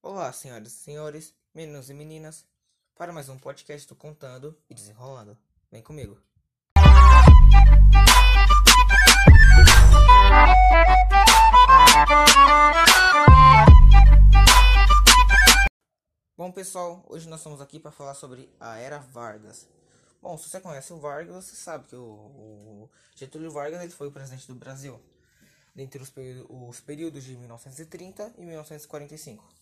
Olá, senhoras e senhores, meninos e meninas, para mais um podcast do Contando e Desenrolando. Vem comigo. Bom, pessoal, hoje nós estamos aqui para falar sobre a Era Vargas. Bom, se você conhece o Vargas, você sabe que o, Getúlio Vargas ele foi o presidente do Brasil entre os períodos de 1930 e 1945.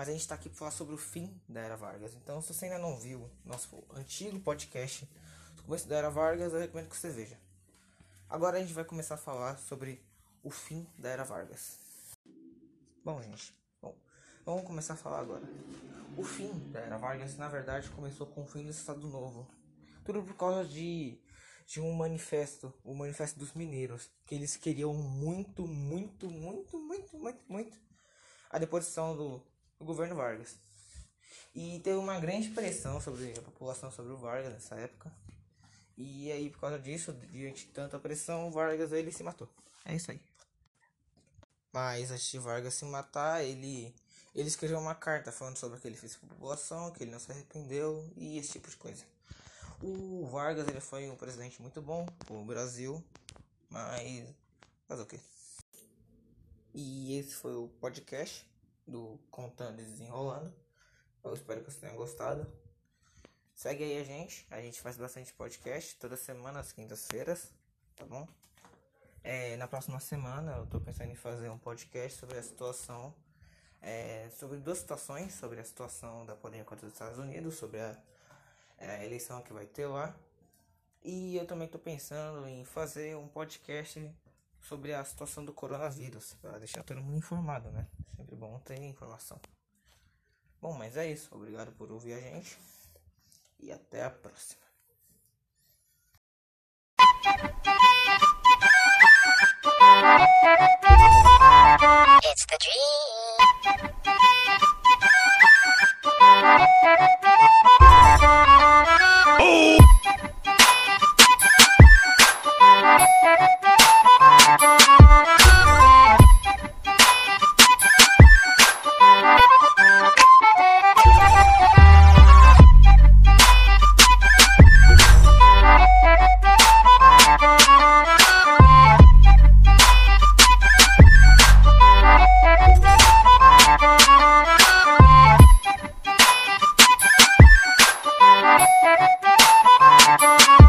Mas a gente está aqui para falar sobre o fim da Era Vargas. Então, se você ainda não viu nosso antigo podcast do começo da Era Vargas, eu recomendo que você veja. Agora a gente vai começar a falar sobre o fim da Era Vargas. Bom, gente, bom, vamos começar a falar agora. O fim da Era Vargas, na verdade, começou com o fim do Estado Novo. Tudo por causa de de um manifesto, o manifesto dos mineiros, que eles queriam muito, muito, muito, muito, muito, muito a deposição do, do governo Vargas. E teve uma grande pressão sobre a população sobre o Vargas nessa época. E aí, por causa disso, diante de tanta pressão, o Vargas ele se matou. É isso aí. Mas antes de Vargas se matar, ele ele escreveu uma carta falando sobre o que ele fez com a população, que ele não se arrependeu e esse tipo de coisa. O Vargas ele foi um presidente muito bom pro Brasil, mas fazer o quê? E esse foi o podcast do Contando e Desenrolando. Eu espero que vocês tenham gostado. Segue aí a gente, a gente faz bastante podcast toda semana, às quintas-feiras, tá bom? É, na próxima semana eu tô pensando em fazer um podcast sobre a situação, é, sobre duas situações, sobre a situação da polêmica contra os Estados Unidos, sobre a é a eleição que vai ter lá. E eu também estou pensando em fazer um podcast sobre a situação do coronavírus, para deixar todo mundo informado, né? Sempre bom ter informação. Bom, mas é isso. Obrigado por ouvir a gente e até a próxima. It's the dream. Thank you.